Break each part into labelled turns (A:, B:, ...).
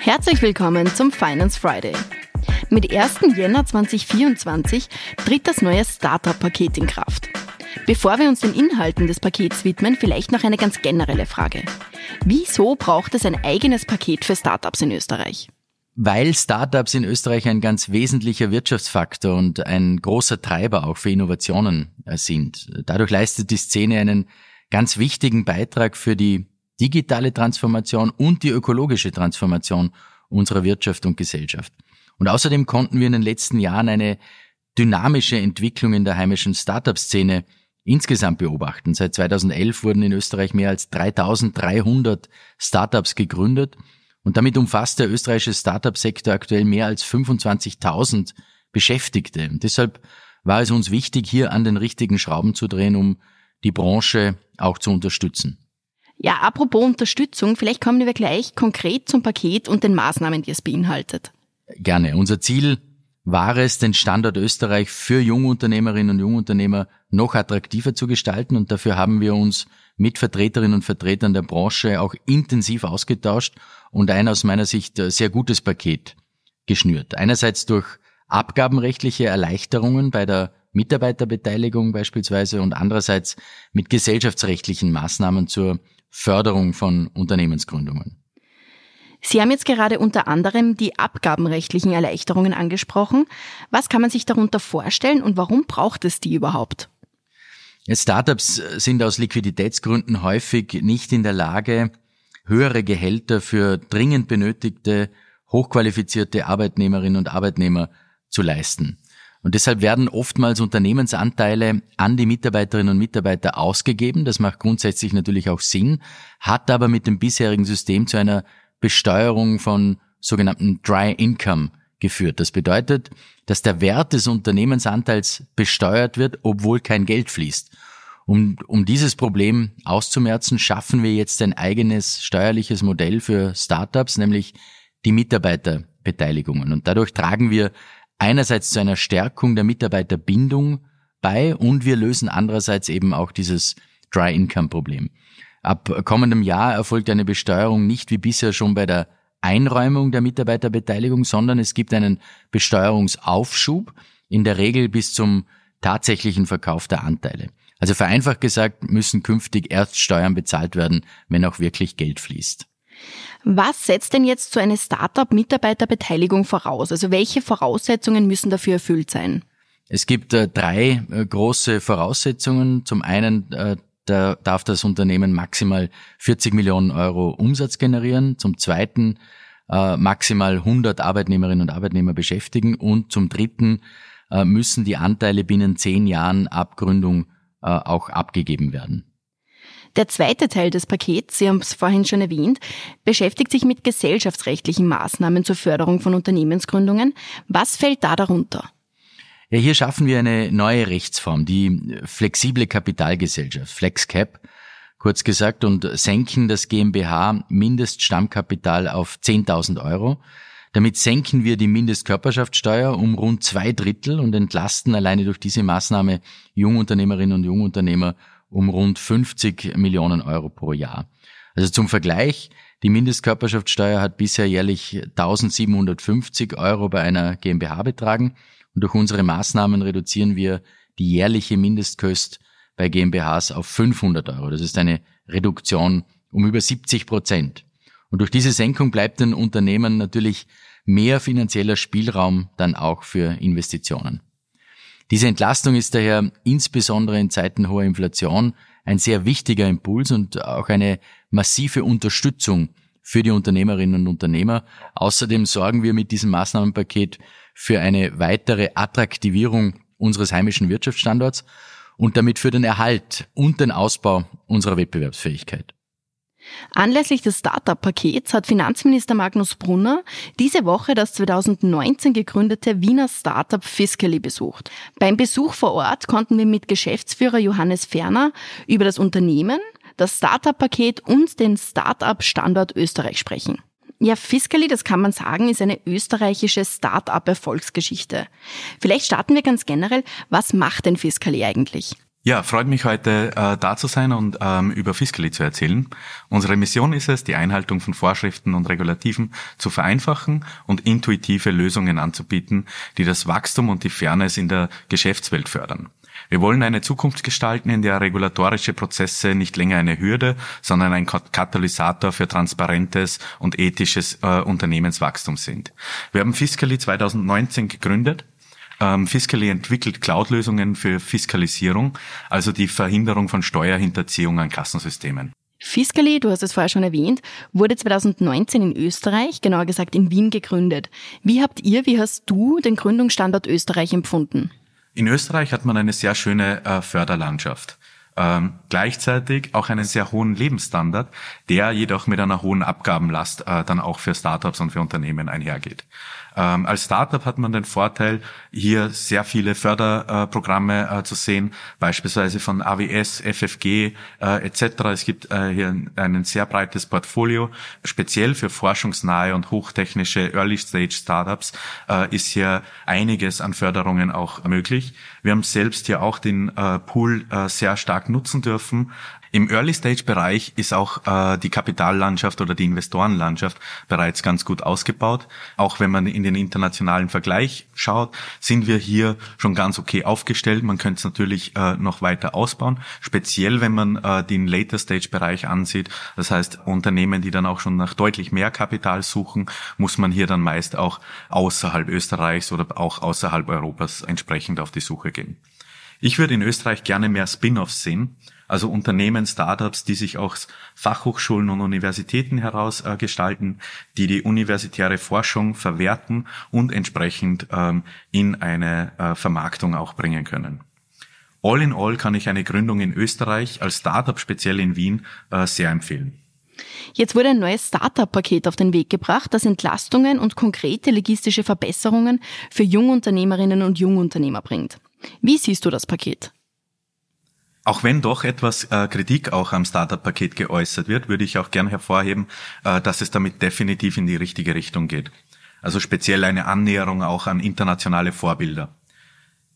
A: Herzlich willkommen zum Finance Friday. Mit 1. Jänner 2024 tritt das neue Startup-Paket in Kraft. Bevor wir uns den Inhalten des Pakets widmen, vielleicht noch eine ganz generelle Frage. Wieso braucht es ein eigenes Paket für Startups in Österreich?
B: Weil Startups in Österreich ein ganz wesentlicher Wirtschaftsfaktor und ein großer Treiber auch für Innovationen äh, sind. Dadurch leistet die Szene einen ganz wichtigen Beitrag für die digitale Transformation und die ökologische Transformation unserer Wirtschaft und Gesellschaft. Und außerdem konnten wir in den letzten Jahren eine dynamische Entwicklung in der heimischen Startup-Szene insgesamt beobachten. Seit 2011 wurden in Österreich mehr als 3300 Startups gegründet und damit umfasst der österreichische Startup-Sektor aktuell mehr als 25.000 Beschäftigte. Und deshalb war es uns wichtig, hier an den richtigen Schrauben zu drehen, um die Branche auch zu unterstützen.
A: Ja, apropos Unterstützung, vielleicht kommen wir gleich konkret zum Paket und den Maßnahmen, die es beinhaltet.
B: Gerne. Unser Ziel war es, den Standort Österreich für Jungunternehmerinnen und Jungunternehmer noch attraktiver zu gestalten und dafür haben wir uns mit Vertreterinnen und Vertretern der Branche auch intensiv ausgetauscht und ein aus meiner Sicht sehr gutes Paket geschnürt. Einerseits durch abgabenrechtliche Erleichterungen bei der Mitarbeiterbeteiligung beispielsweise und andererseits mit gesellschaftsrechtlichen Maßnahmen zur Förderung von Unternehmensgründungen.
A: Sie haben jetzt gerade unter anderem die abgabenrechtlichen Erleichterungen angesprochen. Was kann man sich darunter vorstellen und warum braucht es die überhaupt?
B: Startups sind aus Liquiditätsgründen häufig nicht in der Lage, höhere Gehälter für dringend benötigte, hochqualifizierte Arbeitnehmerinnen und Arbeitnehmer zu leisten. Und deshalb werden oftmals Unternehmensanteile an die Mitarbeiterinnen und Mitarbeiter ausgegeben. Das macht grundsätzlich natürlich auch Sinn, hat aber mit dem bisherigen System zu einer Besteuerung von sogenannten Dry Income geführt. Das bedeutet, dass der Wert des Unternehmensanteils besteuert wird, obwohl kein Geld fließt. Um, um dieses Problem auszumerzen, schaffen wir jetzt ein eigenes steuerliches Modell für Startups, nämlich die Mitarbeiterbeteiligungen. Und dadurch tragen wir einerseits zu einer Stärkung der Mitarbeiterbindung bei und wir lösen andererseits eben auch dieses Dry Income Problem. Ab kommendem Jahr erfolgt eine Besteuerung nicht wie bisher schon bei der Einräumung der Mitarbeiterbeteiligung, sondern es gibt einen Besteuerungsaufschub, in der Regel bis zum tatsächlichen Verkauf der Anteile. Also vereinfacht gesagt müssen künftig erst Steuern bezahlt werden, wenn auch wirklich Geld fließt.
A: Was setzt denn jetzt so eine Startup-Mitarbeiterbeteiligung voraus? Also welche Voraussetzungen müssen dafür erfüllt sein?
B: Es gibt äh, drei äh, große Voraussetzungen. Zum einen äh, da darf das Unternehmen maximal 40 Millionen Euro Umsatz generieren. Zum Zweiten äh, maximal 100 Arbeitnehmerinnen und Arbeitnehmer beschäftigen. Und zum Dritten äh, müssen die Anteile binnen zehn Jahren Abgründung äh, auch abgegeben werden.
A: Der zweite Teil des Pakets, Sie haben es vorhin schon erwähnt, beschäftigt sich mit gesellschaftsrechtlichen Maßnahmen zur Förderung von Unternehmensgründungen. Was fällt da darunter?
B: Ja, hier schaffen wir eine neue Rechtsform, die flexible Kapitalgesellschaft, FlexCap, kurz gesagt, und senken das GmbH Mindeststammkapital auf 10.000 Euro. Damit senken wir die Mindestkörperschaftssteuer um rund zwei Drittel und entlasten alleine durch diese Maßnahme Jungunternehmerinnen und Jungunternehmer um rund 50 Millionen Euro pro Jahr. Also zum Vergleich, die Mindestkörperschaftssteuer hat bisher jährlich 1750 Euro bei einer GmbH betragen und durch unsere Maßnahmen reduzieren wir die jährliche Mindestkost bei GmbHs auf 500 Euro. Das ist eine Reduktion um über 70 Prozent. Und durch diese Senkung bleibt den Unternehmen natürlich mehr finanzieller Spielraum dann auch für Investitionen. Diese Entlastung ist daher insbesondere in Zeiten hoher Inflation ein sehr wichtiger Impuls und auch eine massive Unterstützung für die Unternehmerinnen und Unternehmer. Außerdem sorgen wir mit diesem Maßnahmenpaket für eine weitere Attraktivierung unseres heimischen Wirtschaftsstandorts und damit für den Erhalt und den Ausbau unserer Wettbewerbsfähigkeit.
A: Anlässlich des Startup-Pakets hat Finanzminister Magnus Brunner diese Woche das 2019 gegründete Wiener Startup Fiscally besucht. Beim Besuch vor Ort konnten wir mit Geschäftsführer Johannes Ferner über das Unternehmen, das Startup-Paket und den Startup-Standort Österreich sprechen. Ja, Fiscally, das kann man sagen, ist eine österreichische Start-up-Erfolgsgeschichte. Vielleicht starten wir ganz generell, was macht denn Fiscally eigentlich?
C: Ja, freut mich heute äh, da zu sein und ähm, über Fiscally zu erzählen. Unsere Mission ist es, die Einhaltung von Vorschriften und Regulativen zu vereinfachen und intuitive Lösungen anzubieten, die das Wachstum und die Fairness in der Geschäftswelt fördern. Wir wollen eine Zukunft gestalten, in der regulatorische Prozesse nicht länger eine Hürde, sondern ein Katalysator für transparentes und ethisches äh, Unternehmenswachstum sind. Wir haben Fiscally 2019 gegründet ähm, Fiscally entwickelt Cloud-Lösungen für Fiskalisierung, also die Verhinderung von Steuerhinterziehung an Kassensystemen.
A: Fiscally, du hast es vorher schon erwähnt, wurde 2019 in Österreich, genauer gesagt in Wien gegründet. Wie habt ihr, wie hast du den Gründungsstandort Österreich empfunden?
C: In Österreich hat man eine sehr schöne äh, Förderlandschaft. Ähm, gleichzeitig auch einen sehr hohen Lebensstandard, der jedoch mit einer hohen Abgabenlast äh, dann auch für Startups und für Unternehmen einhergeht. Ähm, als Startup hat man den Vorteil, hier sehr viele Förderprogramme äh, zu sehen, beispielsweise von AWS, FFG äh, etc. Es gibt äh, hier ein sehr breites Portfolio. Speziell für forschungsnahe und hochtechnische Early-Stage-Startups äh, ist hier einiges an Förderungen auch möglich. Wir haben selbst hier auch den äh, Pool äh, sehr stark nutzen dürfen, im Early-Stage-Bereich ist auch äh, die Kapitallandschaft oder die Investorenlandschaft bereits ganz gut ausgebaut. Auch wenn man in den internationalen Vergleich schaut, sind wir hier schon ganz okay aufgestellt. Man könnte es natürlich äh, noch weiter ausbauen, speziell wenn man äh, den Later-Stage-Bereich ansieht. Das heißt, Unternehmen, die dann auch schon nach deutlich mehr Kapital suchen, muss man hier dann meist auch außerhalb Österreichs oder auch außerhalb Europas entsprechend auf die Suche gehen. Ich würde in Österreich gerne mehr Spin-offs sehen also Unternehmen, Startups, die sich aus Fachhochschulen und Universitäten heraus äh, gestalten, die die universitäre Forschung verwerten und entsprechend ähm, in eine äh, Vermarktung auch bringen können. All in all kann ich eine Gründung in Österreich als Startup speziell in Wien äh, sehr empfehlen.
A: Jetzt wurde ein neues Startup-Paket auf den Weg gebracht, das Entlastungen und konkrete logistische Verbesserungen für Jungunternehmerinnen und Jungunternehmer bringt. Wie siehst du das Paket?
C: Auch wenn doch etwas äh, Kritik auch am Startup-Paket geäußert wird, würde ich auch gern hervorheben, äh, dass es damit definitiv in die richtige Richtung geht. Also speziell eine Annäherung auch an internationale Vorbilder.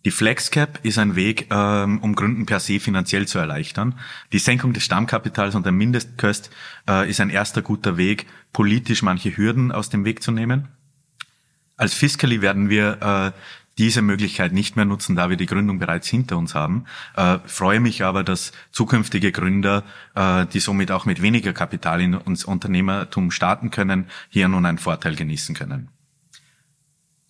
C: Die FlexCap ist ein Weg, ähm, um Gründen per se finanziell zu erleichtern. Die Senkung des Stammkapitals und der Mindestkost äh, ist ein erster guter Weg, politisch manche Hürden aus dem Weg zu nehmen. Als Fiscally werden wir diese Möglichkeit nicht mehr nutzen, da wir die Gründung bereits hinter uns haben. Äh, freue mich aber, dass zukünftige Gründer, äh, die somit auch mit weniger Kapital in uns Unternehmertum starten können, hier nun einen Vorteil genießen können.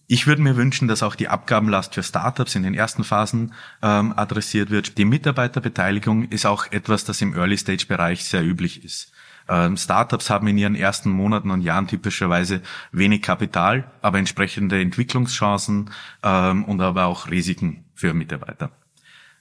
C: Ich würde mir wünschen, dass auch die Abgabenlast für Startups in den ersten Phasen ähm, adressiert wird. Die Mitarbeiterbeteiligung ist auch etwas, das im Early-Stage-Bereich sehr üblich ist. Ähm, Startups haben in ihren ersten Monaten und Jahren typischerweise wenig Kapital, aber entsprechende Entwicklungschancen ähm, und aber auch Risiken für Mitarbeiter.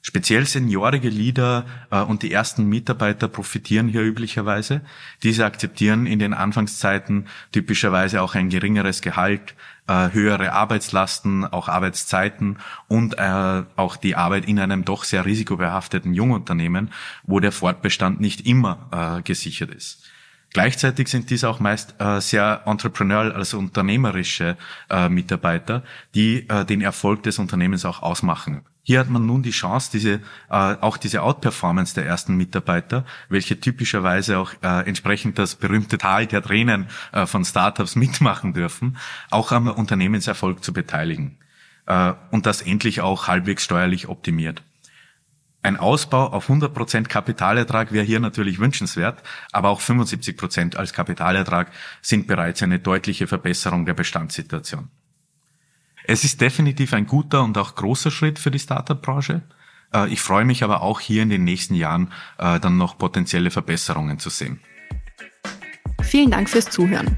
C: Speziell seniorige Leader äh, und die ersten Mitarbeiter profitieren hier üblicherweise. Diese akzeptieren in den Anfangszeiten typischerweise auch ein geringeres Gehalt, äh, höhere Arbeitslasten, auch Arbeitszeiten und äh, auch die Arbeit in einem doch sehr risikobehafteten Jungunternehmen, wo der Fortbestand nicht immer äh, gesichert ist. Gleichzeitig sind dies auch meist äh, sehr entrepreneurial, also unternehmerische äh, Mitarbeiter, die äh, den Erfolg des Unternehmens auch ausmachen. Hier hat man nun die Chance, diese, äh, auch diese Outperformance der ersten Mitarbeiter, welche typischerweise auch äh, entsprechend das berühmte Tal der Tränen äh, von Startups mitmachen dürfen, auch am Unternehmenserfolg zu beteiligen. Äh, und das endlich auch halbwegs steuerlich optimiert. Ein Ausbau auf 100% Kapitalertrag wäre hier natürlich wünschenswert, aber auch 75% als Kapitalertrag sind bereits eine deutliche Verbesserung der Bestandssituation. Es ist definitiv ein guter und auch großer Schritt für die Startup-Branche. Äh, ich freue mich aber auch hier in den nächsten Jahren äh, dann noch potenzielle Verbesserungen zu sehen.
A: Vielen Dank fürs Zuhören.